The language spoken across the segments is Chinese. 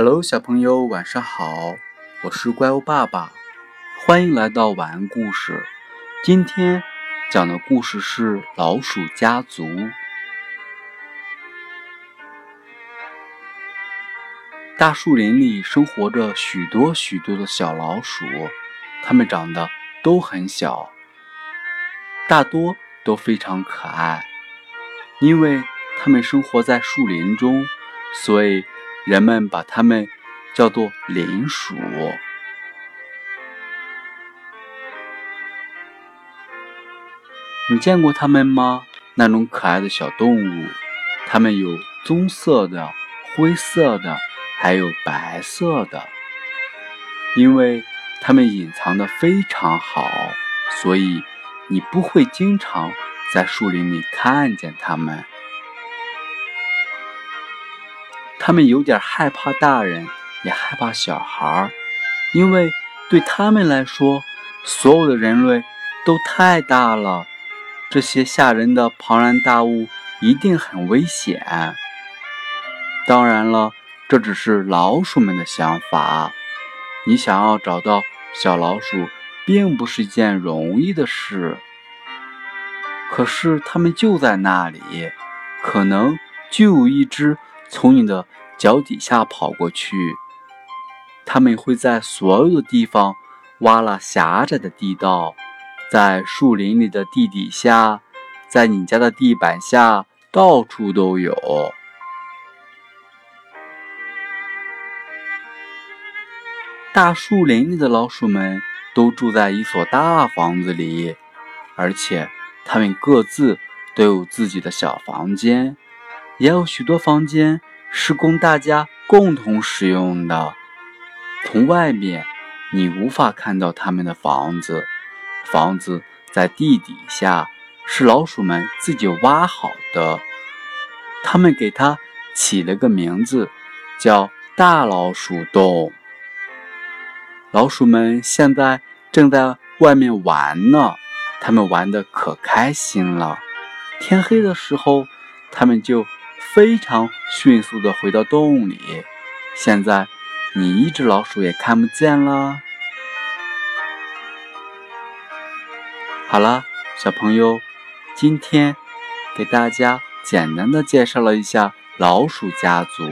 Hello，小朋友，晚上好！我是怪物爸爸，欢迎来到晚安故事。今天讲的故事是《老鼠家族》。大树林里生活着许多许多的小老鼠，它们长得都很小，大多都非常可爱。因为它们生活在树林中，所以。人们把它们叫做林鼠。你见过它们吗？那种可爱的小动物，它们有棕色的、灰色的，还有白色的。因为它们隐藏的非常好，所以你不会经常在树林里看见它们。他们有点害怕大人，也害怕小孩儿，因为对他们来说，所有的人类都太大了，这些吓人的庞然大物一定很危险。当然了，这只是老鼠们的想法。你想要找到小老鼠，并不是一件容易的事。可是它们就在那里，可能就有一只。从你的脚底下跑过去，他们会在所有的地方挖了狭窄的地道，在树林里的地底下，在你家的地板下，到处都有。大树林里的老鼠们都住在一所大房子里，而且他们各自都有自己的小房间。也有许多房间是供大家共同使用的。从外面，你无法看到他们的房子。房子在地底下，是老鼠们自己挖好的。他们给它起了个名字，叫“大老鼠洞”。老鼠们现在正在外面玩呢，他们玩的可开心了。天黑的时候，他们就。非常迅速的回到洞里。现在你一只老鼠也看不见了。好了，小朋友，今天给大家简单的介绍了一下老鼠家族。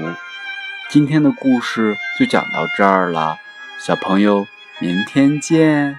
今天的故事就讲到这儿了，小朋友，明天见。